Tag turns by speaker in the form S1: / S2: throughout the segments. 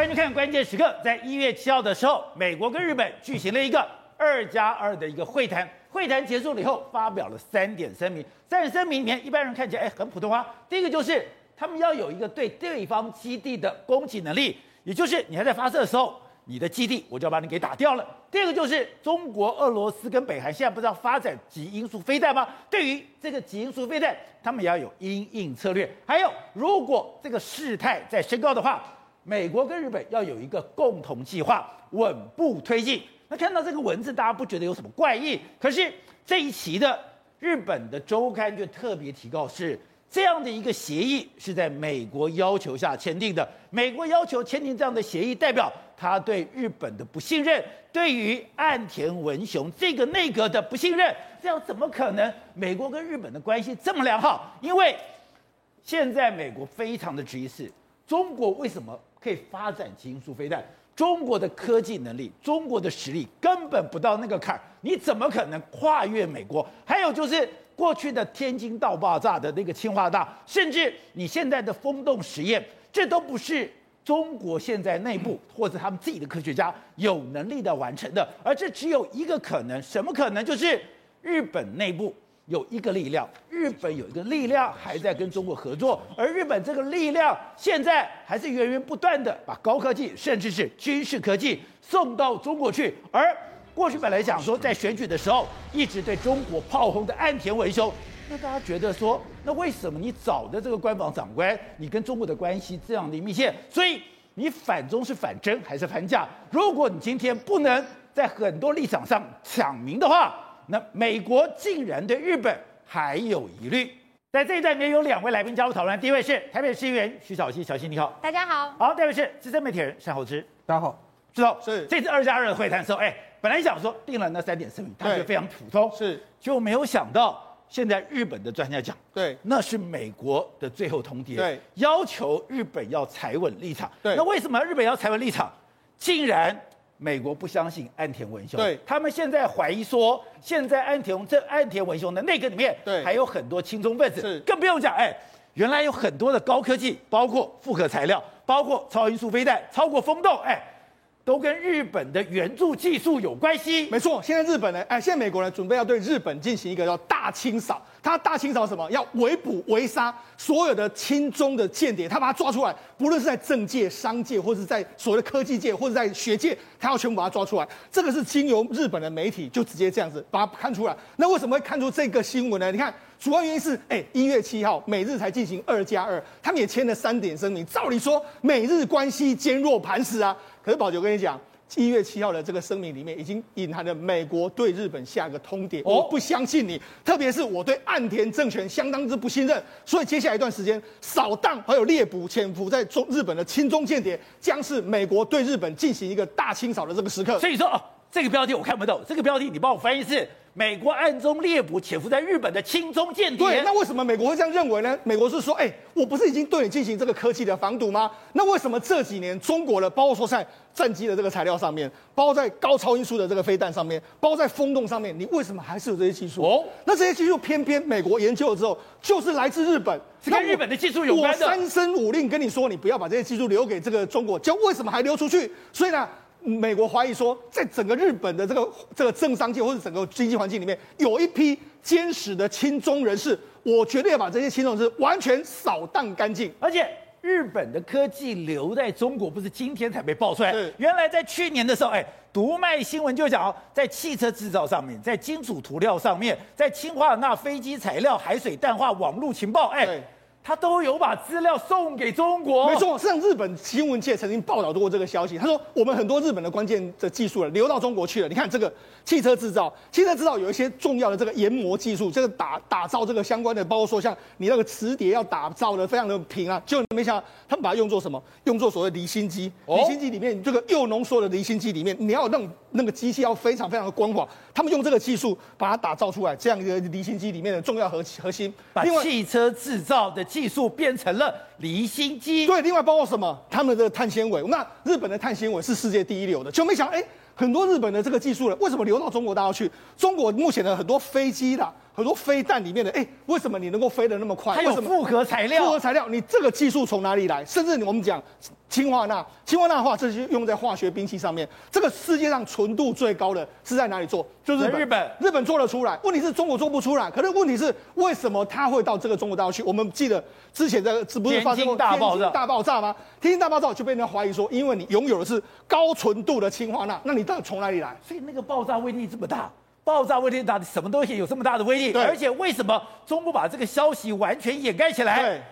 S1: 欢迎看关键时刻，在一月七号的时候，美国跟日本举行了一个二加二的一个会谈。会谈结束了以后，发表了三点声明。三点声明里面，一般人看起来哎很普通啊。第一个就是他们要有一个对对方基地的攻击能力，也就是你还在发射的时候，你的基地我就要把你给打掉了。第二个就是中国、俄罗斯跟北韩现在不是要发展极音速飞弹吗？对于这个极音速飞弹，他们也要有因应策略。还有，如果这个事态在升高的话，美国跟日本要有一个共同计划，稳步推进。那看到这个文字，大家不觉得有什么怪异？可是这一期的日本的周刊就特别提到，是这样的一个协议是在美国要求下签订的。美国要求签订这样的协议，代表他对日本的不信任，对于岸田文雄这个内阁的不信任。这样怎么可能？美国跟日本的关系这么良好？因为现在美国非常的质疑是，中国为什么？可以发展基因素飞弹，中国的科技能力、中国的实力根本不到那个坎儿，你怎么可能跨越美国？还有就是过去的天津大爆炸的那个清华大，甚至你现在的风洞实验，这都不是中国现在内部或者他们自己的科学家有能力的完成的，而这只有一个可能，什么可能？就是日本内部。有一个力量，日本有一个力量还在跟中国合作，而日本这个力量现在还是源源不断的把高科技，甚至是军事科技送到中国去。而过去本来想说在选举的时候一直对中国炮轰的岸田文雄，那大家觉得说，那为什么你找的这个官房长官，你跟中国的关系这样的密切？所以你反中是反真还是反假？如果你今天不能在很多立场上抢名的话，那美国竟然对日本还有疑虑，在这一段里面有两位来宾加入讨论。第一位是台北市议员徐小溪，小溪你好，
S2: 大家好。
S1: 好，第二位是资深媒体人单厚之，
S3: 大家好。
S1: 知道
S3: 是
S1: 这次二加二的会谈的时候，哎，本来想说定了那三点声明，他觉得非常普通，
S3: 是，
S1: 就没有想到现在日本的专家讲，
S3: 对，
S1: 那是美国的最后通牒，
S3: 对，
S1: 要求日本要踩稳立场，
S3: 对，
S1: 那为什么日本要踩稳立场？竟然。美国不相信安田文雄，
S3: 对，
S1: 他们现在怀疑说，现在安田这安田文雄的内阁里面，对，还有很多亲中分子，
S3: 是，
S1: 更不用讲，哎，原来有很多的高科技，包括复合材料，包括超音速飞弹，超过风洞，哎。都跟日本的援助技术有关系。
S3: 没错，现在日本呢，哎，现在美国呢准备要对日本进行一个叫大清扫。他大清扫什么？要围捕围杀所有的亲中的间谍，他把他抓出来，不论是在政界、商界，或是在所谓的科技界，或者在学界，他要全部把他抓出来。这个是经由日本的媒体就直接这样子把它看出来。那为什么会看出这个新闻呢？你看，主要原因是，哎，一月七号美日才进行二加二，他们也签了三点声明。照理说，美日关系坚若磐石啊。可是宝九，跟你讲，一月七号的这个声明里面已经隐含了美国对日本下一个通牒，我不相信你，特别是我对岸田政权相当之不信任，所以接下来一段时间扫荡还有猎捕潜伏在中日本的亲中间谍，将是美国对日本进行一个大清扫的这个时刻。
S1: 所以说哦，这个标题我看不懂，这个标题你帮我翻译是。美国暗中猎捕潜伏在日本的亲中间谍。
S3: 对，那为什么美国会这样认为呢？美国是说，哎、欸，我不是已经对你进行这个科技的防堵吗？那为什么这几年中国的，包括说在战机的这个材料上面，包括在高超音速的这个飞弹上面，包括在风洞上面，你为什么还是有这些技术？哦，那这些技术偏偏美国研究了之后，就是来自日本，
S1: 是跟日本的技术有关的。
S3: 我三声五令跟你说，你不要把这些技术留给这个中国，就为什么还流出去？所以呢？美国怀疑说，在整个日本的这个这个政商界或者整个经济环境里面，有一批坚实的亲中人士，我绝对要把这些亲中人士完全扫荡干净。
S1: 而且，日本的科技留在中国，不是今天才被爆出来，原来在去年的时候，哎，读卖新闻就讲，在汽车制造上面，在金属涂料上面，在氢化钠飞机材料、海水淡化、网络情报，哎。他都有把资料送给中
S3: 国，没错。像，日本新闻界曾经报道过这个消息。他说，我们很多日本的关键的技术了，流到中国去了。你看这个汽车制造，汽车制造有一些重要的这个研磨技术，这个打打造这个相关的，包括说像你那个磁碟要打造的非常的平啊，就没想到他们把它用作什么？用作所谓离心机。离心机里面这个又浓缩的离心机里面，你要弄那个机器要非常非常的光滑。他们用这个技术把它打造出来，这样一个离心机里面的重要核核心，
S1: 把汽车制造的。技术变成了离心机，
S3: 对，另外包括什么？他们的碳纤维，那日本的碳纤维是世界第一流的，就没想哎，很多日本的这个技术了，为什么流到中国大陆去？中国目前的很多飞机的。很多飞弹里面的，哎，为什么你能够飞得那么快？
S1: 还有复合材料，
S3: 复合材料，你这个技术从哪里来？甚至我们讲氢化钠，氢化钠的话，这是用在化学兵器上面。这个世界上纯度最高的是在哪里做？就是日本。日本，做得出来，问题是中国做不出来。可是问题是，为什么它会到这个中国大陆去？我们记得之前在这不是发生过
S1: 大爆炸
S3: 大爆炸吗？天津大爆炸就被人家怀疑说，因为你拥有的是高纯度的氢化钠，那你到底从哪里来？
S1: 所以那个爆炸威力这么大。爆炸威力大，什么东西有这么大的威力？而且为什么中国把这个消息完全掩盖起来？对，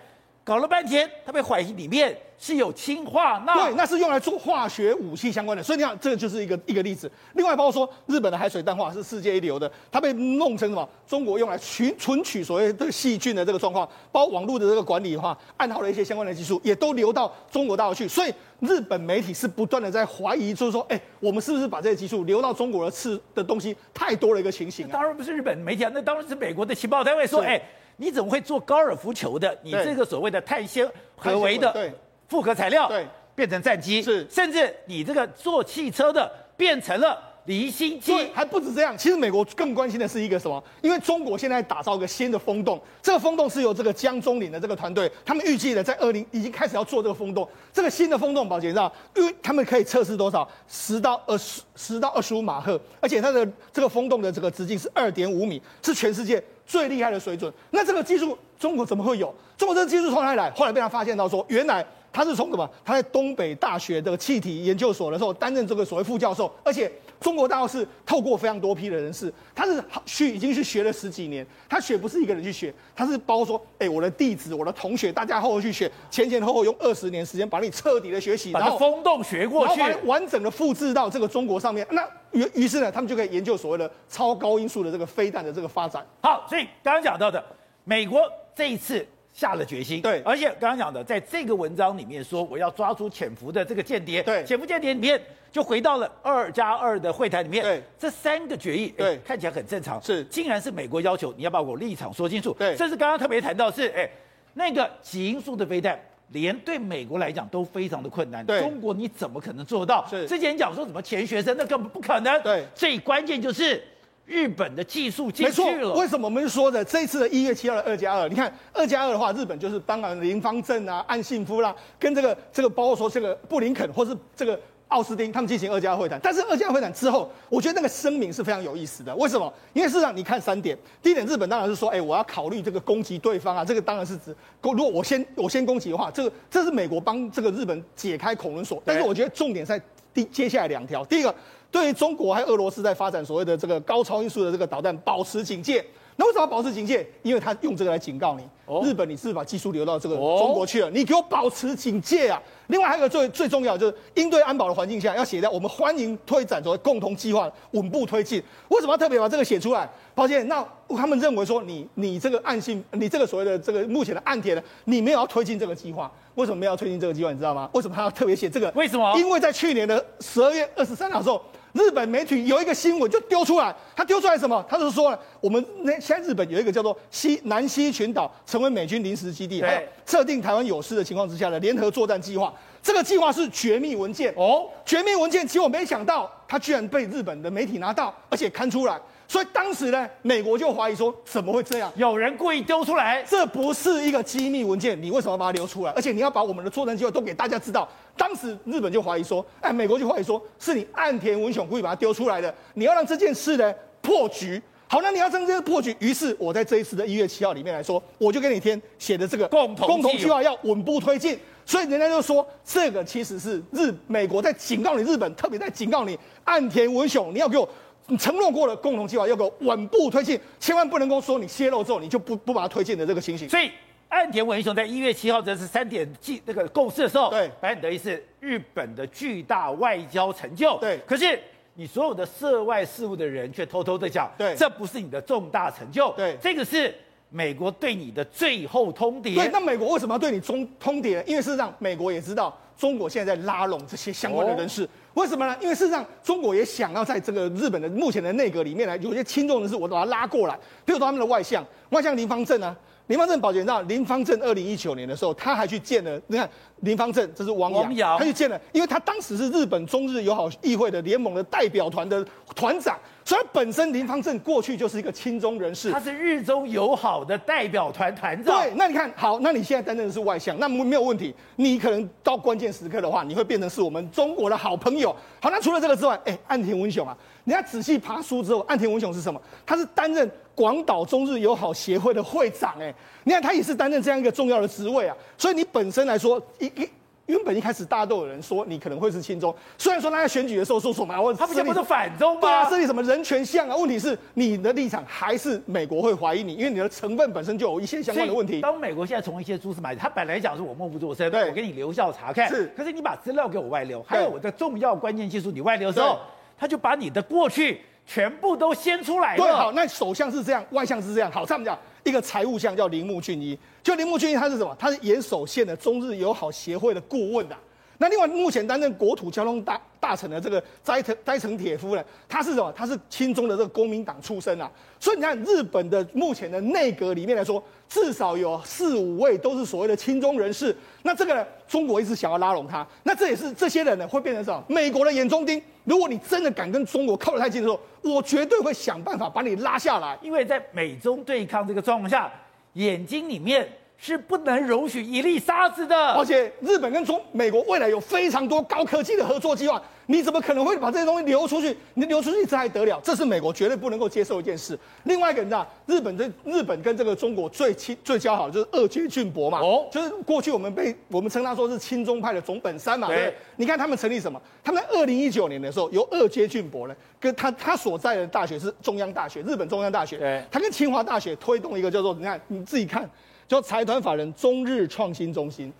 S1: 搞了半天，他被怀疑里面是有氰化钠。
S3: 对，那是用来做化学武器相关的。所以你看，这个就是一个一个例子。另外，包括说日本的海水淡化是世界一流的，它被弄成什么？中国用来取存取所谓的细菌的这个状况，包括网络的这个管理的话，暗号的一些相关的技术，也都流到中国大陆去。所以。日本媒体是不断的在怀疑，就是说，哎、欸，我们是不是把这些技术流到中国的吃的东西太多了一个情形、啊？
S1: 当然不是日本媒体啊，那当然是美国的情报单位说，哎、欸，你怎么会做高尔夫球的？你这个所谓的碳纤合为的复合材料，对，变成战机，是，甚至你这个做汽车的变成了。离心机
S3: 还不止这样，其实美国更关心的是一个什么？因为中国现在打造一个新的风洞，这个风洞是由这个江中林的这个团队，他们预计的在二零已经开始要做这个风洞。这个新的风洞，宝杰知道，因为他们可以测试多少？十到二十，十到二十五马赫，而且它的这个风洞的这个直径是二点五米，是全世界最厉害的水准。那这个技术中国怎么会有？中国这个技术从哪里来？后来被他发现到说，原来。他是从什么？他在东北大学的气体研究所的时候担任这个所谓副教授，而且中国大陆是透过非常多批的人士，他是去已经去学了十几年，他学不是一个人去学，他是包括说，哎、欸，我的弟子、我的同学，大家后后去学，前前后后用二十年时间把你彻底的学习，
S1: 把它风洞学过去，
S3: 然后完整的复制到这个中国上面。那于于是呢，他们就可以研究所谓的超高音速的这个飞弹的这个发展。
S1: 好，所以刚刚讲到的美国这一次。下了决心，
S3: 对，
S1: 而且刚刚讲的，在这个文章里面说，我要抓住潜伏的这个间谍，
S3: 对，
S1: 潜伏间谍里面就回到了二加二的会谈里面，
S3: 对，
S1: 这三个决议，
S3: 对，
S1: 看起来很正常，
S3: 是，
S1: 竟然是美国要求你要把我立场说清楚，
S3: 对，
S1: 甚至刚刚特别谈到是，哎，那个极音速的飞弹，连对美国来讲都非常的困难，
S3: 对，
S1: 中国你怎么可能做到？
S3: 是，
S1: 之前讲说什么钱学森，那根本不可能，
S3: 对，
S1: 最关键就是。日本的技术进去了，
S3: 为什么我们说的这次的一月七号的二加二？你看二加二的话，日本就是当然林方正啊、岸信夫啦，跟这个这个包括说这个布林肯或是这个奥斯汀他们进行二加二会谈。但是二加二会谈之后，我觉得那个声明是非常有意思的。为什么？因为事实上你看三点，第一点，日本当然是说，哎，我要考虑这个攻击对方啊，这个当然是指，如果我先我先攻击的话，这个这是美国帮这个日本解开恐龙锁。但是我觉得重点在第接下来两条，第一个。对于中国还有俄罗斯在发展所谓的这个高超音速的这个导弹，保持警戒。那为什么要保持警戒？因为他用这个来警告你，哦、日本你是不是把技术流到这个中国去了，你给我保持警戒啊！另外还有一个最最重要的就是应对安保的环境下要写在我们欢迎推展所谓共同计划，稳步推进。为什么要特别把这个写出来？抱歉，那他们认为说你你这个暗信，你这个所谓的这个目前的岸田呢，你没有要推进这个计划。为什么没有要推进这个计划？你知道吗？为什么他要特别写这个？
S1: 为什么？
S3: 因为在去年的十二月二十三号的时候。日本媒体有一个新闻就丢出来，他丢出来什么？他就是说，我们那现在日本有一个叫做西南西群岛成为美军临时基地，还有测定台湾有事的情况之下的联合作战计划。这个计划是绝密文件哦，绝密文件，结果没想到他居然被日本的媒体拿到，而且刊出来。所以当时呢，美国就怀疑说，怎么会这样？
S1: 有人故意丢出来，
S3: 这不是一个机密文件，你为什么要把它流出来？而且你要把我们的作战计划都给大家知道。当时日本就怀疑说，哎，美国就怀疑说，是你岸田文雄故意把它丢出来的，你要让这件事呢破局。好，那你要让这个破局，于是我在这一次的一月七号里面来说，我就跟你填写的这个
S1: 共同
S3: 共同计划要稳步推进。所以人家就说，这个其实是日美国在警告你，日本特别在警告你，岸田文雄，你要给我。你承诺过了共同计划要给我稳步推进，千万不能够说你泄露之后你就不不把它推进的这个情形。
S1: 所以岸田文雄在一月七号这是三点计那个共识的时候，
S3: 对，
S1: 白很得意是日本的巨大外交成就。
S3: 对，
S1: 可是你所有的涉外事务的人却偷偷的讲，
S3: 对，
S1: 这不是你的重大成就。
S3: 对，
S1: 这个是美国对你的最后通牒。
S3: 对，那美国为什么要对你中通牒？因为事实上美国也知道中国现在在拉拢这些相关的人士。哦为什么呢？因为事实上，中国也想要在这个日本的目前的内阁里面呢，有些轻重人士，我都把他拉过来。比如说他们的外相，外相林方正啊，林方正，宝杰你知道，林方正二零一九年的时候，他还去见了，你看林方正，这是王阳他去见了，因为他当时是日本中日友好议会的联盟的代表团的团长，所以本身林方正过去就是一个亲中人士，
S1: 他是日中友好的代表团团长。
S3: 对，那你看好，那你现在担任的是外相，那没有问题。你可能到关键时刻的话，你会变成是我们中国的好朋友。好，那除了这个之外，哎，岸田文雄啊，你要仔细爬书之后，岸田文雄是什么？他是担任广岛中日友好协会的会长，哎，你看他也是担任这样一个重要的职位啊。所以你本身来说，一一。原本一开始大家都有人说你可能会是亲中，虽然说他在选举的时候说什么，
S1: 他不是不是反中吗？
S3: 对啊，设立什么人权项啊？问题是你的立场还是美国会怀疑你，因为你的成分本身就有一些相关的问题。
S1: 当美国现在从一些蛛丝马迹，他本来讲是我默不作声，
S3: 对，
S1: 我给你留校查看，
S3: 是，
S1: 可是你把资料给我外流，还有我的重要关键技术你外流的时候，他就把你的过去全部都掀出来了。
S3: 对，好，那首相是这样，外相是这样，好，这样讲。一个财务相叫铃木俊一，就铃木俊一他是什么？他是岩手县的中日友好协会的顾问啊。那另外，目前担任国土交通大大臣的这个斋藤斋藤铁夫呢，他是什么？他是亲中的这个国民党出身啊。所以你看，日本的目前的内阁里面来说，至少有四五位都是所谓的亲中人士。那这个呢，中国一直想要拉拢他。那这也是这些人呢，会变成什么？美国的眼中钉。如果你真的敢跟中国靠得太近的时候，我绝对会想办法把你拉下来。
S1: 因为在美中对抗这个状况下，眼睛里面。是不能容许一粒沙子的，
S3: 而且日本跟中美国未来有非常多高科技的合作计划，你怎么可能会把这些东西流出去？你流出去这还得了？这是美国绝对不能够接受一件事。另外一个人啊，日本这日本跟这个中国最亲最交好的就是二阶俊博嘛，哦，就是过去我们被我们称他说是亲中派的总本山嘛，对，对。你看他们成立什么？他们在二零一九年的时候，由二阶俊博呢，跟他他所在的大学是中央大学，日本中央大学，对，他跟清华大学推动一个叫做你看你自己看。叫财团法人中日创新中心，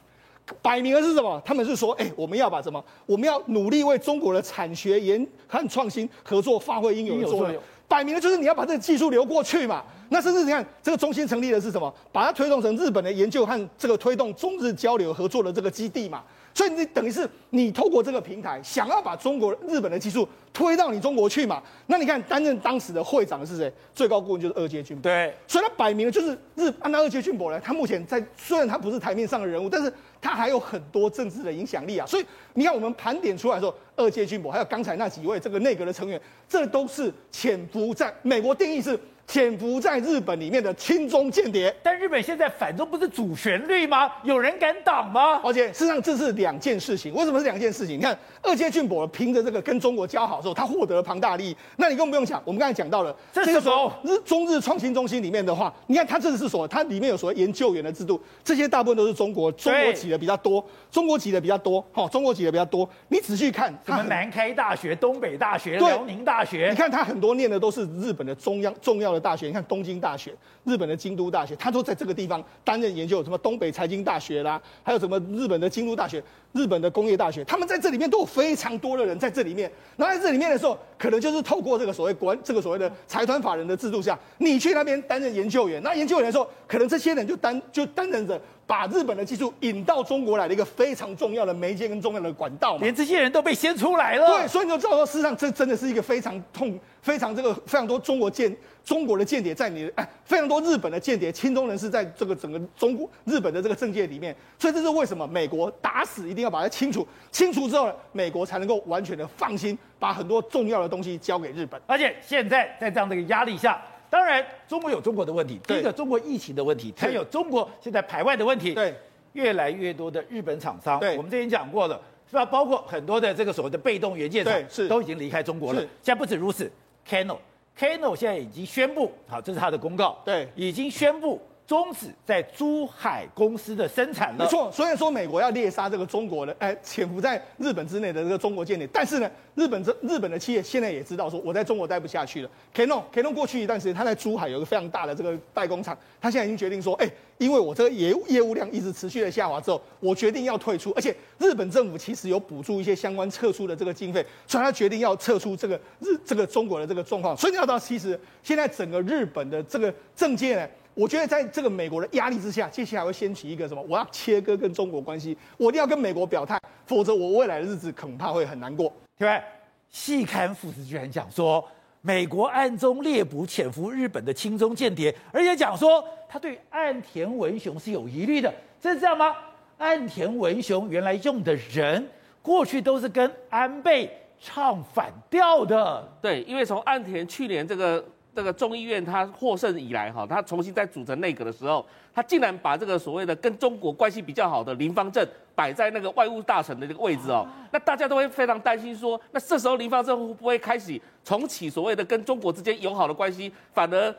S3: 摆明了是什么？他们是说，哎、欸，我们要把什么？我们要努力为中国的产学研和创新合作发挥应有的作用。摆明了就是你要把这个技术流过去嘛。那甚至你看，这个中心成立的是什么？把它推动成日本的研究和这个推动中日交流合作的这个基地嘛。所以你等于是你透过这个平台，想要把中国日本的技术推到你中国去嘛？那你看担任当时的会长的是谁？最高顾问就是二阶俊博。
S1: 对，所
S3: 以他摆明了就是日按照二阶俊博呢，他目前在虽然他不是台面上的人物，但是他还有很多政治的影响力啊。所以你看我们盘点出来的时候，二阶俊博还有刚才那几位这个内阁的成员，这都是潜伏在美国定义是。潜伏在日本里面的亲中间谍，
S1: 但日本现在反中不是主旋律吗？有人敢挡吗？
S3: 而且事实上这是两件事情。为什么是两件事情？你看二阶俊博凭着这个跟中国交好的时候，他获得了庞大利益。那你更不用讲，我们刚才讲到了，
S1: 这个时候
S3: 日中日创新中心里面的话，你看它这是所它里面有所谓研究员的制度，这些大部分都是中国中国籍的比较多，中国籍的比较多，哈，中国籍的比较多。你仔细看，
S1: 什么南开大学、东北大学、辽宁大学，
S3: 你看他很多念的都是日本的中央重要的大学，你看东京。大学，日本的京都大学，他都在这个地方担任研究，什么东北财经大学啦，还有什么日本的京都大学、日本的工业大学，他们在这里面都有非常多的人在这里面。那在这里面的时候，可能就是透过这个所谓管这个所谓的财团法人的制度下，你去那边担任研究员，那研究员的时候，可能这些人就担就担任着把日本的技术引到中国来的一个非常重要的媒介跟重要的管道嘛。
S1: 连这些人都被掀出来了。
S3: 对，所以你就知道说，事实上这真的是一个非常痛、非常这个非常多中国间。中国的间谍在你的哎，非常多日本的间谍、亲中人士在这个整个中国、日本的这个政界里面，所以这是为什么美国打死一定要把它清除，清除之后，美国才能够完全的放心，把很多重要的东西交给日本。
S1: 而且现在在这样的一个压力下，当然中国有中国的问题，第一个中国疫情的问题，还有中国现在排外的问题，
S3: 对，
S1: 越来越多的日本厂商，对，我们之前讲过了，是吧？包括很多的这个所谓的被动元件厂，是都已经离开中国了。现在不止如此，Canon。Canon 现在已经宣布，好，这是他的公告，
S3: 对，
S1: 已经宣布终止在珠海公司的生产了。
S3: 没错，虽然说美国要猎杀这个中国的，哎，潜伏在日本之内的这个中国间谍，但是呢，日本这日本的企业现在也知道说，我在中国待不下去了。Canon，Canon 过去一段时间，他在珠海有一个非常大的这个代工厂，他现在已经决定说，哎。因为我这个业业务量一直持续的下滑之后，我决定要退出，而且日本政府其实有补助一些相关撤出的这个经费，所以他决定要撤出这个日这个中国的这个状况。所以你要知道，其实现在整个日本的这个政界呢，我觉得在这个美国的压力之下，接下来会掀起一个什么？我要切割跟中国关系，我一定要跟美国表态，否则我未来的日子恐怕会很难过。
S1: 对不对？细看副子居然讲说。美国暗中猎捕潜伏日本的亲中间谍，而且讲说他对岸田文雄是有疑虑的，这是这样吗？岸田文雄原来用的人，过去都是跟安倍唱反调的。
S2: 对，因为从岸田去年这个这个众议院他获胜以来哈，他重新再组成内阁的时候，他竟然把这个所谓的跟中国关系比较好的林芳正摆在那个外务大臣的这个位置哦，那大家都会非常担心说，那这时候林芳正会不会开始重启所谓的跟中国之间友好的关系，反而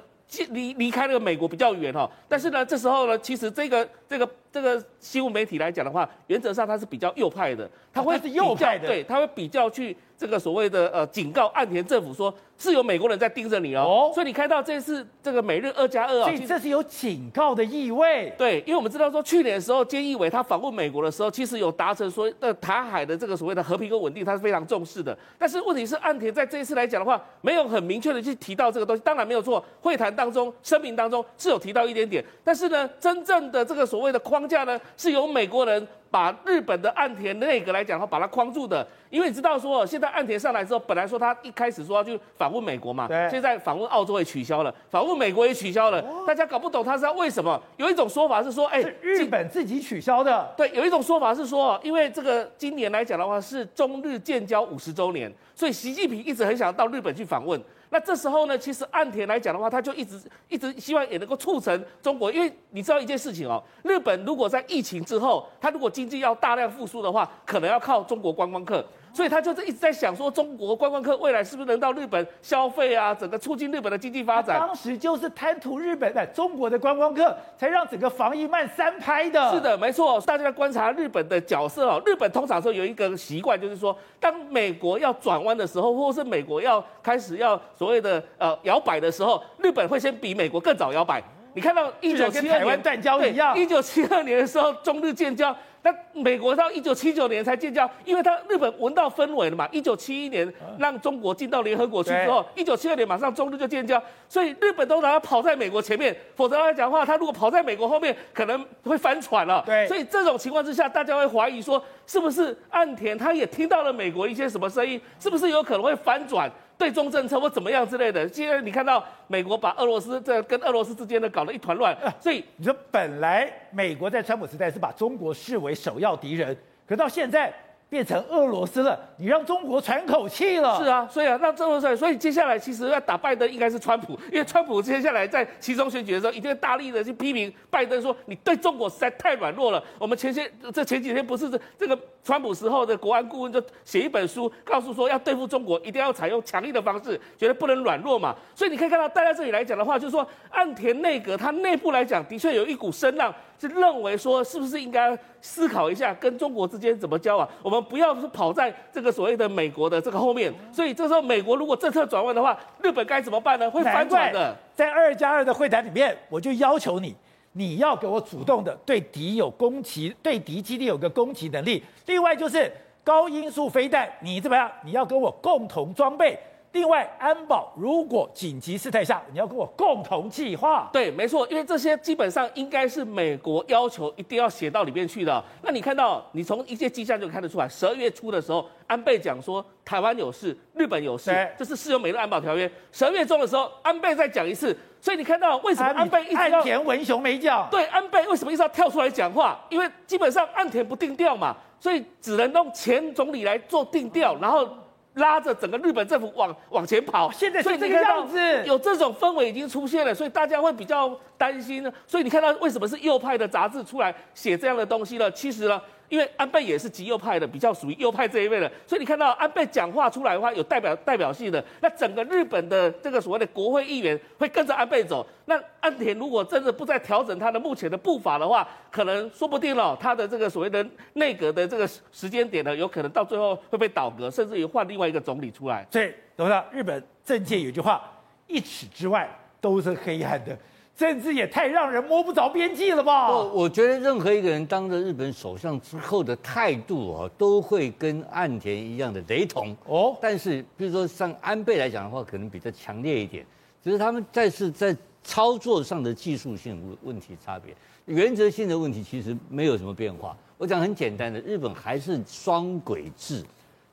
S2: 离离开那个美国比较远哈？但是呢，这时候呢，其实这个这个这个新闻媒体来讲的话，原则上它是比较右派的，它会是右派的，对，它会比较去。这个所谓的呃警告岸田政府说，是有美国人在盯着你哦，所以你看到这次这个美日二加二啊，
S1: 所以这是有警告的意味。
S2: 对，因为我们知道说去年的时候，菅义伟他访问美国的时候，其实有达成说的台海的这个所谓的和平跟稳定，他是非常重视的。但是问题是岸田在这一次来讲的话，没有很明确的去提到这个东西。当然没有错，会谈当中声明当中是有提到一点点，但是呢，真正的这个所谓的框架呢，是由美国人。把日本的岸田内阁来讲的话，把它框住的，因为你知道说，现在岸田上来之后，本来说他一开始说要去访问美国嘛，对，现在访问澳洲也取消了，访问美国也取消了，哦、大家搞不懂他是要为什么？有一种说法是说，哎，
S1: 日本自己取消的，
S2: 对，有一种说法是说，因为这个今年来讲的话是中日建交五十周年，所以习近平一直很想到日本去访问。那这时候呢，其实岸田来讲的话，他就一直一直希望也能够促成中国，因为你知道一件事情哦，日本如果在疫情之后，他如果经济要大量复苏的话，可能要靠中国观光客。所以他就是一直在想说，中国观光客未来是不是能到日本消费啊？整个促进日本的经济发展。
S1: 当时就是贪图日本的中国的观光客，才让整个防疫慢三拍的。
S2: 是的，没错。大家在观察日本的角色哦，日本通常说有一个习惯，就是说，当美国要转弯的时候，或是美国要开始要所谓的呃摇摆的时候，日本会先比美国更早摇摆。你看到一九七二年
S1: 断交一样，
S2: 一九七二年的时候，中日建交。那美国到一九七九年才建交，因为他日本闻到氛围了嘛。一九七一年让中国进到联合国去之后，一九七二年马上中日就建交，所以日本都拿他跑在美国前面，否则来讲的话，他如果跑在美国后面，可能会翻船了。
S1: 对，
S2: 所以这种情况之下，大家会怀疑说，是不是岸田他也听到了美国一些什么声音，是不是有可能会翻转？对中政策或怎么样之类的，现在你看到美国把俄罗斯这跟俄罗斯之间的搞得一团乱，所以
S1: 你说本来美国在川普时代是把中国视为首要敌人，可到现在。变成俄罗斯了，你让中国喘口气了。
S2: 是啊，所以啊，让中国所以接下来其实要打拜登应该是川普，因为川普接下来在其中选举的时候，一定会大力的去批评拜登，说你对中国实在太软弱了。我们前些这前几天不是这这个川普时候的国安顾问就写一本书，告诉说要对付中国，一定要采用强硬的方式，绝对不能软弱嘛。所以你可以看到，带在这里来讲的话，就是说岸田内阁它内部来讲，的确有一股声浪。是认为说，是不是应该思考一下跟中国之间怎么交往？我们不要是跑在这个所谓的美国的这个后面。所以这时候美国如果政策转弯的话，日本该怎么办呢？会反转的。
S1: 在二加二的会谈里面，我就要求你，你要给我主动的对敌有攻击，对敌基地有个攻击能力。另外就是高音速飞弹，你怎么样？你要跟我共同装备。另外，安保如果紧急事态下，你要跟我共同计划。
S2: 对，没错，因为这些基本上应该是美国要求一定要写到里面去的。那你看到，你从一些迹象就看得出来，十二月初的时候，安倍讲说台湾有事，日本有事，这是适用美日安保条约。十二月中的时候，安倍再讲一次，所以你看到为什么安倍一直要
S1: 岸田文雄没讲？
S2: 对，安倍为什么一直要跳出来讲话？因为基本上岸田不定调嘛，所以只能用前总理来做定调，然后。拉着整个日本政府往往前跑，
S1: 现在是这个样子，
S2: 有这种氛围已经出现了，所以大家会比较担心呢。所以你看到为什么是右派的杂志出来写这样的东西了？其实呢。因为安倍也是极右派的，比较属于右派这一位的，所以你看到安倍讲话出来的话，有代表代表性的，那整个日本的这个所谓的国会议员会跟着安倍走。那岸田如果真的不再调整他的目前的步伐的话，可能说不定了，他的这个所谓的内阁的这个时间点呢，有可能到最后会被倒阁，甚至于换另外一个总理出来。
S1: 所以，董事长，日本政界有句话：一尺之外都是黑暗的。政治也太让人摸不着边际了吧？
S4: 我我觉得任何一个人当了日本首相之后的态度啊，都会跟岸田一样的雷同哦。但是，比如说像安倍来讲的话，可能比较强烈一点，只是他们再次在操作上的技术性问问题差别，原则性的问题其实没有什么变化。我讲很简单的，日本还是双轨制。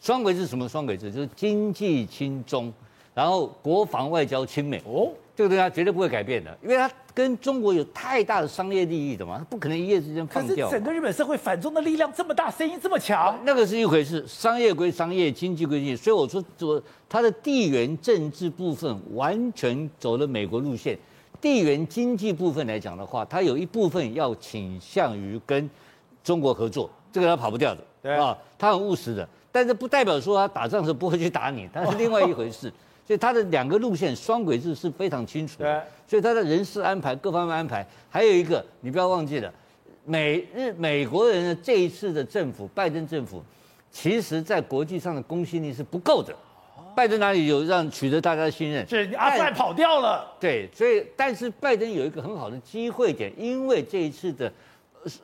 S4: 双轨制什么双轨制？就是经济亲中，然后国防外交亲美哦。这个东西他绝对不会改变的，因为他跟中国有太大的商业利益的嘛，他不可能一夜之间放掉。
S1: 可是整个日本社会反中的力量这么大，声音这么强，
S4: 那个是一回事，商业归商业，经济归经济。所以我说，说他的地缘政治部分完全走了美国路线，地缘经济部分来讲的话，他有一部分要倾向于跟中国合作，这个他跑不掉的，对啊，他很务实的。但是不代表说他打仗的时候不会去打你，但是另外一回事。所以他的两个路线双轨制是非常清楚的。所以他的人事安排各方面安排，还有一个你不要忘记了，美日美国人的这一次的政府，拜登政府，其实在国际上的公信力是不够的。拜登哪里有让取得大家的信任？
S1: 是阿富汗跑掉了。
S4: 对，所以但是拜登有一个很好的机会点，因为这一次的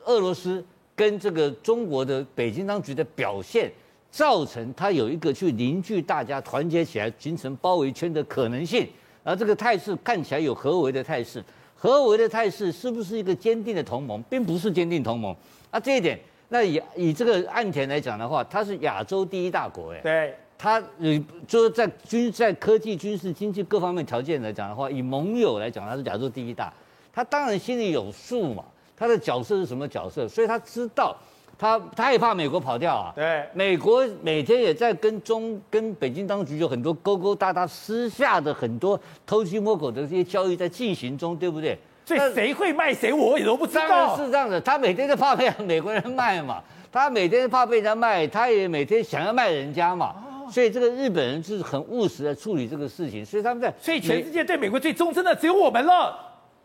S4: 俄罗斯跟这个中国的北京当局的表现。造成他有一个去凝聚大家、团结起来、形成包围圈的可能性，而这个态势看起来有合围的态势。合围的态势是不是一个坚定的同盟，并不是坚定同盟。啊，这一点，那以以这个岸田来讲的话，他是亚洲第一大国，哎，
S1: 对，
S4: 他呃就是在军、在科技、军事、经济各方面条件来讲的话，以盟友来讲，他是亚洲第一大。他当然心里有数嘛，他的角色是什么角色，所以他知道。他他也怕美国跑掉啊，
S1: 对，
S4: 美国每天也在跟中跟北京当局有很多勾勾搭搭，私下的很多偷鸡摸狗的这些交易在进行中，对不对？
S1: 所以谁会卖谁，我也都不知道。
S4: 当然是这样的，他每天都怕被 美国人卖嘛，他每天怕被人家卖，他也每天想要卖人家嘛。所以这个日本人是很务实的处理这个事情，所以他们在，
S1: 所以全世界对美国最忠贞的只有我们了。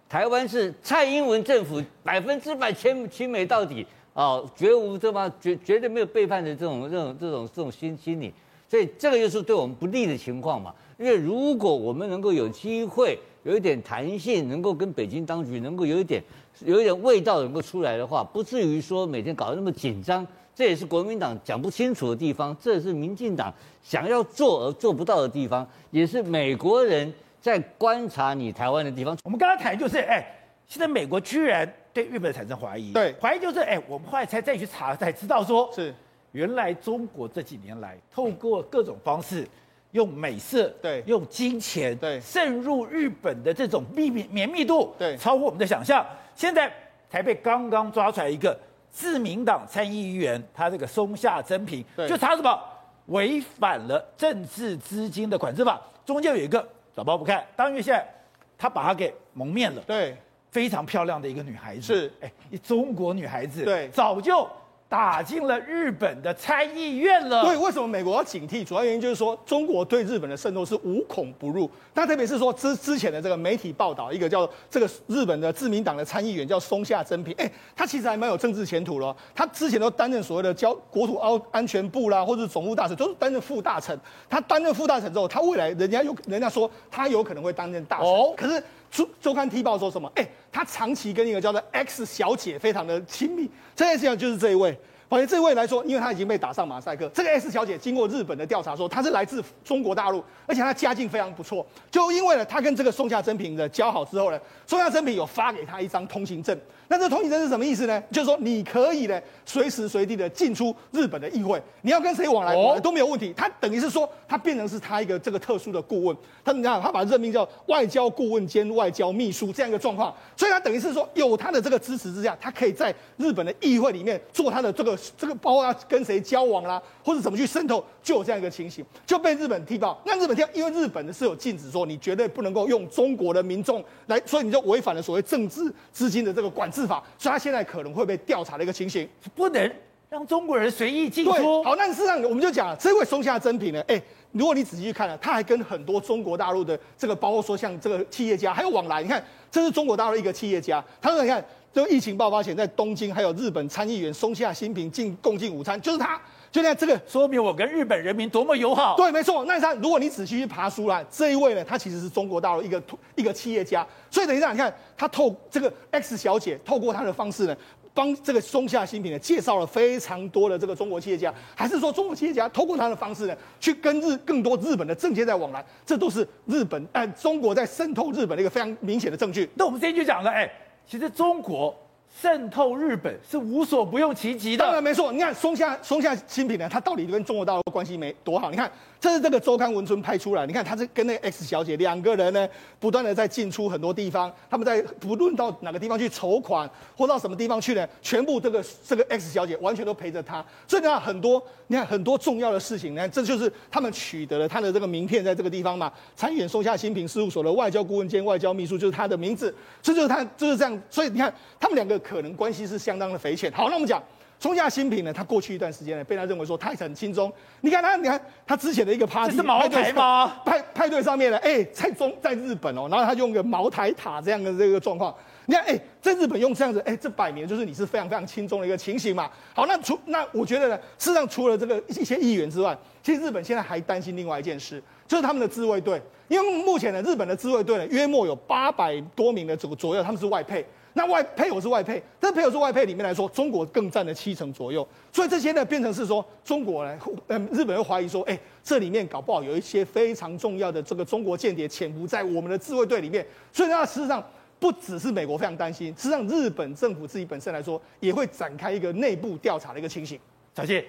S4: 台湾是蔡英文政府百分之百亲亲美到底。哦，绝无这么绝绝对没有背叛的这种这种这种这种心心理，所以这个又是对我们不利的情况嘛。因为如果我们能够有机会有一点弹性，能够跟北京当局能够有一点有一点味道能够出来的话，不至于说每天搞得那么紧张。这也是国民党讲不清楚的地方，这也是民进党想要做而做不到的地方，也是美国人在观察你台湾的地方。
S1: 我们刚刚谈就是，哎，现在美国居然。对日本产生怀疑，
S3: 对，
S1: 怀疑就是，哎，我们后来才再去查，才知道说，
S3: 是。
S1: 原来中国这几年来透过各种方式，用美色，
S3: 对，
S1: 用金钱，
S3: 对，
S1: 渗入日本的这种秘密绵密度，
S3: 对，
S1: 超乎我们的想象。现在才被刚刚抓出来一个自民党参议员，他这个松下真平，就查什么？违反了政治资金的管制法，中间有一个早报不看，当然现在他把他给蒙面了，
S3: 对。
S1: 非常漂亮的一个女孩子，
S3: 是，
S1: 哎，一中国女孩子，
S3: 对，
S1: 早就打进了日本的参议院了。
S3: 对，为什么美国要警惕？主要原因就是说，中国对日本的渗透是无孔不入。那特别是说之之前的这个媒体报道，一个叫这个日本的自民党的参议员叫松下真平，哎，他其实还蛮有政治前途了。他之前都担任所谓的交国土安安全部啦，或者是总务大臣，都是担任副大臣。他担任副大臣之后，他未来人家有人家说他有可能会担任大臣。哦，可是。周周刊踢爆说什么？哎，他长期跟一个叫做 X 小姐非常的亲密。这件事情就是这一位。而且这位来说，因为他已经被打上马赛克。这个 S 小姐经过日本的调查说，她是来自中国大陆，而且她家境非常不错。就因为呢，她跟这个松下真平的交好之后呢，松下真平有发给她一张通行证。那这通行证是什么意思呢？就是说你可以呢随时随地的进出日本的议会，你要跟谁往来，都没有问题。他等于是说，他变成是他一个这个特殊的顾问。他你看，他把任命叫外交顾问兼外交秘书这样一个状况。所以他等于是说，有他的这个支持之下，他可以在日本的议会里面做他的这个。这个包括要跟谁交往啦，或者怎么去渗透，就有这样一个情形，就被日本踢爆。那日本踢，因为日本呢是有禁止说你绝对不能够用中国的民众来，所以你就违反了所谓政治资金的这个管制法，所以他现在可能会被调查的一个情形，
S1: 不能让中国人随意进出。
S3: 好，那事实上我们就讲这位松下真平呢，哎，如果你仔细去看了，他还跟很多中国大陆的这个，包括说像这个企业家还有往来。你看，这是中国大陆一个企业家，他说你看。就疫情爆发前，在东京还有日本参议员松下新平进共进午餐，就是他。就在这个
S1: 说明我跟日本人民多么友好。
S3: 对，没错。那他如果你仔细去爬书来，这一位呢，他其实是中国大陆一个一个企业家。所以等一下，你看他透这个 X 小姐透过他的方式呢，帮这个松下新品呢介绍了非常多的这个中国企业家，还是说中国企业家透过他的方式呢，去跟日更多日本的政界在往来，这都是日本哎中国在渗透日本的一个非常明显的证据。
S1: 那我们这边就讲了，哎。其实中国渗透日本是无所不用其极的。
S3: 当然没错，你看松下松下新品呢，它到底跟中国大陆关系没多好？你看。这是这个周刊文春拍出来，你看他是跟那个 X 小姐两个人呢，不断的在进出很多地方，他们在不论到哪个地方去筹款，或到什么地方去呢，全部这个这个 X 小姐完全都陪着他。所以你看很多，你看很多重要的事情，你看这就是他们取得了他的这个名片，在这个地方嘛。参演松下新平事务所的外交顾问兼外交秘书就是他的名字，这就是他就是这样。所以你看他们两个可能关系是相当的匪浅。好，那我们讲。松下新平呢，他过去一段时间呢，被他认为说他很轻松。你看他，你看他之前的一个 party，
S1: 这是茅台吗？
S3: 派派对上面呢，哎，在中在日本哦，然后他用个茅台塔这样的这个状况。你看，哎，在日本用这样子，哎，这摆明就是你是非常非常轻松的一个情形嘛。好，那除那我觉得呢，事实上除了这个一些议员之外，其实日本现在还担心另外一件事，就是他们的自卫队，因为目前呢，日本的自卫队呢，约莫有八百多名的左左右，他们是外配。那外配偶是外配，但配偶是外配里面来说，中国更占了七成左右，所以这些呢变成是说中国呢，嗯，日本又怀疑说，哎，这里面搞不好有一些非常重要的这个中国间谍潜伏在我们的自卫队里面，所以呢，事实上不只是美国非常担心，事实上日本政府自己本身来说也会展开一个内部调查的一个情形。
S1: 小谢，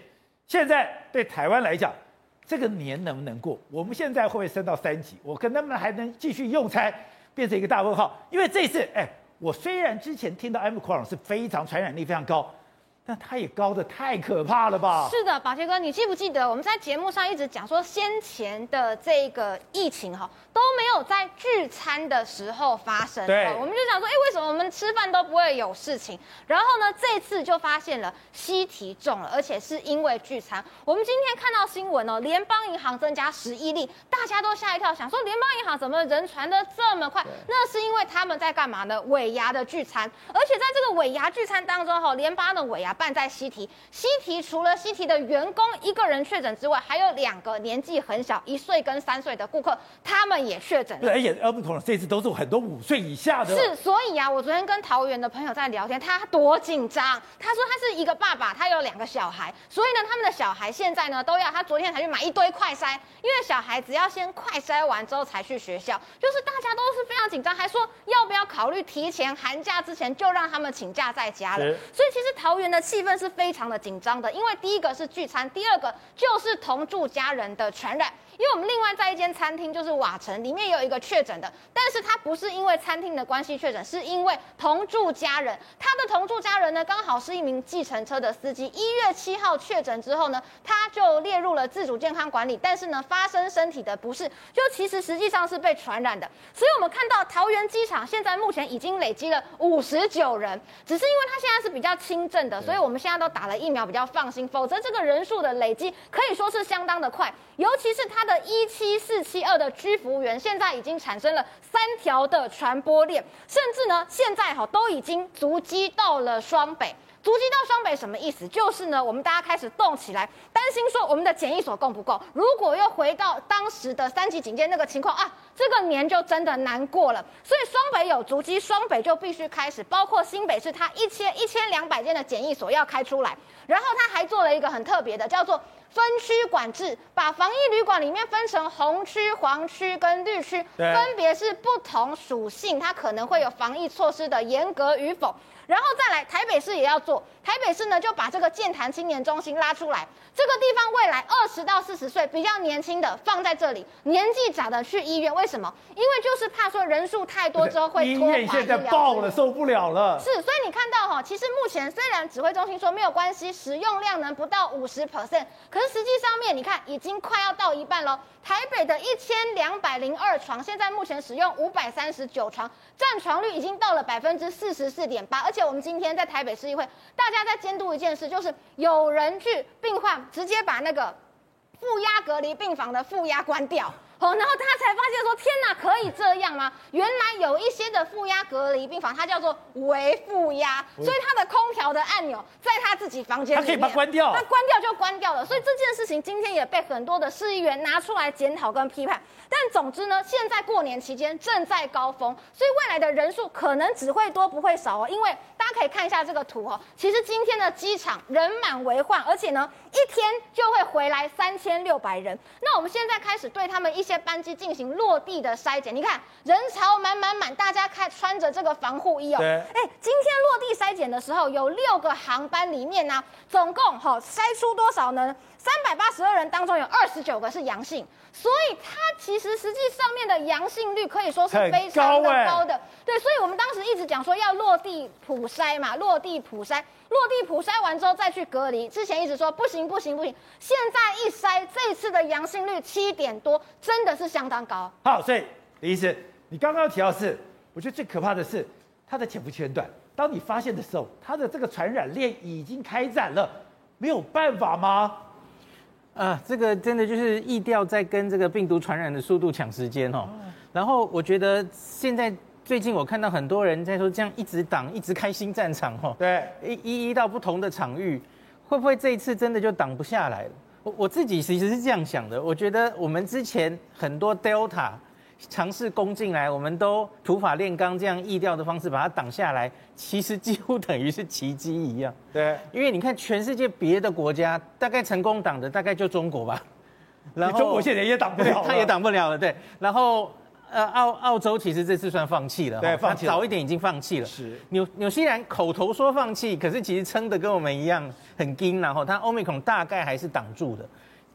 S1: 现在对台湾来讲，这个年能不能过？我们现在会不会升到三级？我跟他们还能继续用餐，变成一个大问号？因为这次，哎。我虽然之前听到 Omicron 是非常传染力非常高。那它也高的太可怕了吧？
S5: 是的，宝杰哥，你记不记得我们在节目上一直讲说，先前的这个疫情哈都没有在聚餐的时候发生。
S1: 对，
S5: 我们就想说，哎，为什么我们吃饭都不会有事情？然后呢，这次就发现了西提中了，而且是因为聚餐。我们今天看到新闻哦，联邦银行增加十一例，大家都吓一跳，想说联邦银行怎么人传的这么快？那是因为他们在干嘛呢？尾牙的聚餐，而且在这个尾牙聚餐当中哈，联邦的尾牙。办在西提，西提除了西提的员工一个人确诊之外，还有两个年纪很小，一岁跟三岁的顾客，他们也确诊。
S1: 对，而且 Omicron 这次都是很多五岁以下的。
S5: 是，所以啊，我昨天跟桃园的朋友在聊天，他多紧张。他说他是一个爸爸，他有两个小孩，所以呢，他们的小孩现在呢都要他昨天才去买一堆快筛，因为小孩子要先快筛完之后才去学校，就是大家都是非常紧张，还说要不要考虑提前寒假之前就让他们请假在家了。所以其实桃园的。气氛是非常的紧张的，因为第一个是聚餐，第二个就是同住家人的传染。因为我们另外在一间餐厅，就是瓦城，里面有一个确诊的，但是他不是因为餐厅的关系确诊，是因为同住家人。他的同住家人呢，刚好是一名计程车的司机。一月七号确诊之后呢，他就列入了自主健康管理，但是呢，发生身体的不适，就其实实际上是被传染的。所以我们看到桃园机场现在目前已经累积了五十九人，只是因为他现在是比较轻症的，所以我们现在都打了疫苗，比较放心。否则这个人数的累积可以说是相当的快，尤其是他的。一七四七二的居服务员现在已经产生了三条的传播链，甚至呢，现在哈都已经足迹到了双北。足迹到双北什么意思？就是呢，我们大家开始动起来，担心说我们的检疫所够不够？如果又回到当时的三级警戒那个情况啊，这个年就真的难过了。所以双北有足迹，双北就必须开始，包括新北市，它一千一千两百间的检疫所要开出来，然后他还做了一个很特别的，叫做。分区管制，把防疫旅馆里面分成红区、黄区跟绿区，分别是不同属性，它可能会有防疫措施的严格与否。然后再来，台北市也要做。台北市呢，就把这个健谈青年中心拉出来，这个地方未来二十到四十岁比较年轻的放在这里，年纪长的去医院。为什么？因为就是怕说人数太多之后 会拖垮医院。
S1: 现在爆了，受不了了。
S5: 是，所以你看到哈，其实目前虽然指挥中心说没有关系，使用量能不到五十 percent，可是实际上面你看已经快要到一半了。台北的一千两百零二床，现在目前使用五百三十九床，占床率已经到了百分之四十四点八。而且我们今天在台北市议会，大家他在监督一件事，就是有人去病患直接把那个负压隔离病房的负压关掉。哦，然后他才发现说，天哪，可以这样吗？原来有一些的负压隔离病房，它叫做微负压，所以它的空调的按钮在他自己房间
S1: 他可以把它关掉，
S5: 那关掉就关掉了。所以这件事情今天也被很多的市议员拿出来检讨跟批判。但总之呢，现在过年期间正在高峰，所以未来的人数可能只会多不会少哦。因为大家可以看一下这个图哦，其实今天的机场人满为患，而且呢，一天就会回来三千六百人。那我们现在开始对他们一些。班机进行落地的筛检。你看人潮满满满，大家看穿着这个防护衣哦。
S1: 对。
S5: 哎，今天落地筛检的时候，有六个航班里面呢，总共哈筛出多少呢？三百八十二人当中有二十九个是阳性，所以它其实实际上面的阳性率可以说是非常的高的。对，所以我们当时一直讲说要落地普筛嘛，落地普筛，落地普筛完之后再去隔离。之前一直说不行不行不行，现在一筛，这次的阳性率七点多，真的是相当高。
S1: 好，所以李医师，你刚刚提到是，我觉得最可怕的是它的潜伏期很短。当你发现的时候，它的这个传染链已经开展了，没有办法吗？
S6: 啊，这个真的就是疫调在跟这个病毒传染的速度抢时间哦。然后我觉得现在最近我看到很多人在说，这样一直挡，一直开新战场哦。
S1: 对，
S6: 一一到不同的场域，会不会这一次真的就挡不下来了？我我自己其实是这样想的，我觉得我们之前很多 Delta。尝试攻进来，我们都土法炼钢，这样意调的方式把它挡下来，其实几乎等于是奇迹一样。
S1: 对，
S6: 因为你看全世界别的国家，大概成功挡的大概就中国吧。
S1: 然后中国现在也挡不了，
S6: 他也挡不了了。对，然后呃澳澳洲其实这次算放弃了，
S1: 对，放弃了，
S6: 早一点已经放弃了。
S1: 是
S6: 纽纽西兰口头说放弃，可是其实撑的跟我们一样很硬，然后它 Omicron 大概还是挡住的。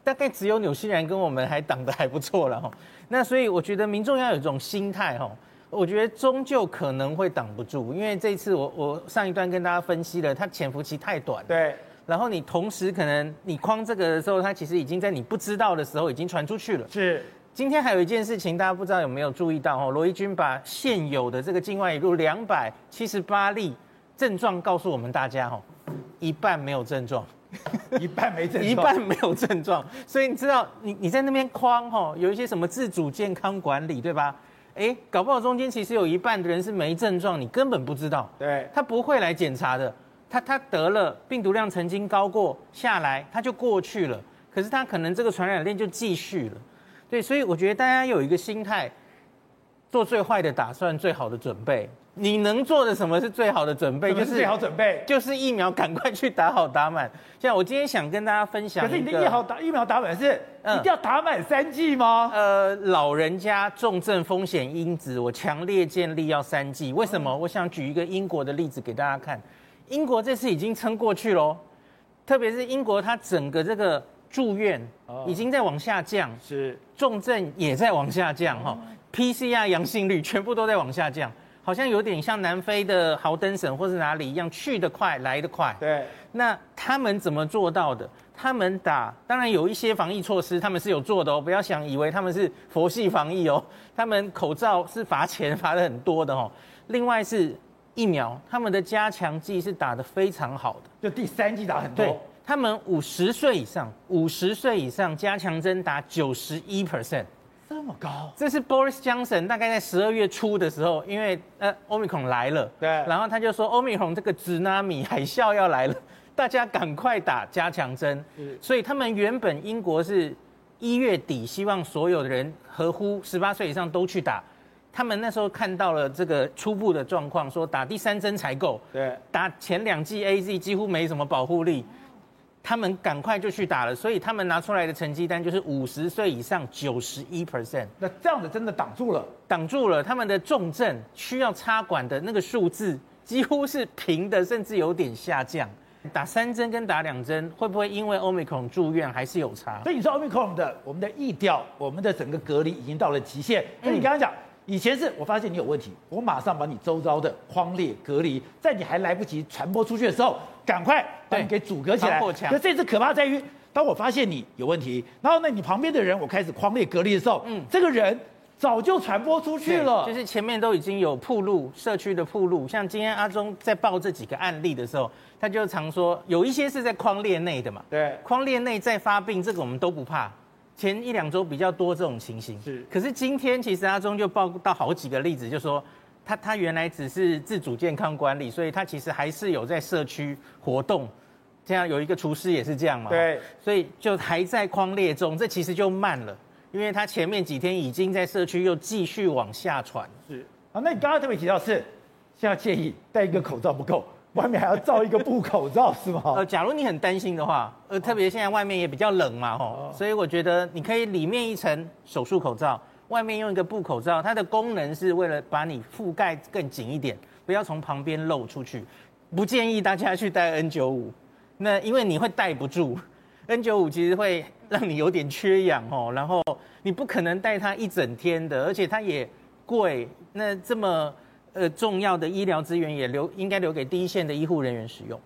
S6: 大概只有纽西兰跟我们还挡得还不错了哈，那所以我觉得民众要有一种心态哈，我觉得终究可能会挡不住，因为这一次我我上一段跟大家分析了，它潜伏期太短，
S1: 对，
S6: 然后你同时可能你框这个的时候，它其实已经在你不知道的时候已经传出去了。
S1: 是，
S6: 今天还有一件事情，大家不知道有没有注意到哈，罗一军把现有的这个境外移入两百七十八例症状告诉我们大家哈，一半没有症状。
S1: 一半没症状，
S6: 一半没有症状，所以你知道，你你在那边框哈，有一些什么自主健康管理，对吧？哎，搞不好中间其实有一半的人是没症状，你根本不知道。
S1: 对，
S6: 他不会来检查的，他他得了病毒量曾经高过下来，他就过去了。可是他可能这个传染链就继续了。对，所以我觉得大家有一个心态，做最坏的打算，最好的准备。你能做的什么是最好的准备？
S1: 就是最好准备，
S6: 就是疫苗赶快去打好打满。像我今天想跟大家分享，
S1: 可是你的疫苗打疫苗打满是一定要打满三剂吗？
S6: 呃，老人家重症风险因子，我强烈建议要三剂。为什么？我想举一个英国的例子给大家看。英国这次已经撑过去喽，特别是英国，它整个这个住院已经在往下降，
S1: 是
S6: 重症也在往下降哈，PCR 阳性率全部都在往下降。好像有点像南非的豪登省或是哪里一样，去得快，来得快。
S1: 对，
S6: 那他们怎么做到的？他们打，当然有一些防疫措施，他们是有做的哦。不要想以为他们是佛系防疫哦，他们口罩是罚钱罚的很多的哦。另外是疫苗，他们的加强剂是打得非常好的，
S1: 就第三剂打很多。
S6: 对，他们五十岁以上，五十岁以上加强针打九十一 percent。
S1: 这么高，
S6: 这是 Boris Johnson 大概在十二月初的时候，因为呃 Omicron 来了，
S1: 对，
S6: 然后他就说 Omicron 这个 tsunami 海啸要来了，大家赶快打加强针。所以他们原本英国是一月底希望所有的人合乎十八岁以上都去打，他们那时候看到了这个初步的状况，说打第三针才够，
S1: 对，
S6: 打前两剂 AZ 几乎没什么保护力。他们赶快就去打了，所以他们拿出来的成绩单就是五十岁以上九十一 percent。
S1: 那这样子真的挡住了，
S6: 挡住了他们的重症需要插管的那个数字几乎是平的，甚至有点下降。打三针跟打两针会不会因为 Omicron 住院还是有差？
S1: 所以你说 Omicron 的我们的疫调，我们的整个隔离已经到了极限。那你刚刚讲。以前是我发现你有问题，我马上把你周遭的框列隔离，在你还来不及传播出去的时候，赶快把你给阻隔起来。可这次可怕在于，当我发现你有问题，然后呢，你旁边的人我开始框列隔离的时候，嗯，这个人早就传播出去了，
S6: 就是前面都已经有铺路社区的铺路。像今天阿中在报这几个案例的时候，他就常说有一些是在框列内的嘛，
S1: 对，
S6: 框列内在发病，这个我们都不怕。前一两周比较多这种情形，
S1: 是。
S6: 可是今天其实阿中就报到好几个例子，就说他他原来只是自主健康管理，所以他其实还是有在社区活动。这样有一个厨师也是这样嘛，
S1: 对。所以
S6: 就还在框列中，这其实就慢了，因为他前面几天已经在社区又继续往下传。
S1: 是。啊，那你刚刚特别提到是，现在建议戴一个口罩不够。外面还要罩一个布口罩是吗？
S6: 呃，假如你很担心的话，呃，特别现在外面也比较冷嘛，吼，所以我觉得你可以里面一层手术口罩，外面用一个布口罩，它的功能是为了把你覆盖更紧一点，不要从旁边漏出去。不建议大家去戴 N95，那因为你会戴不住，N95 其实会让你有点缺氧哦，然后你不可能戴它一整天的，而且它也贵，那这么。呃，重要的医疗资源也留应该留给第一线的医护人员使用。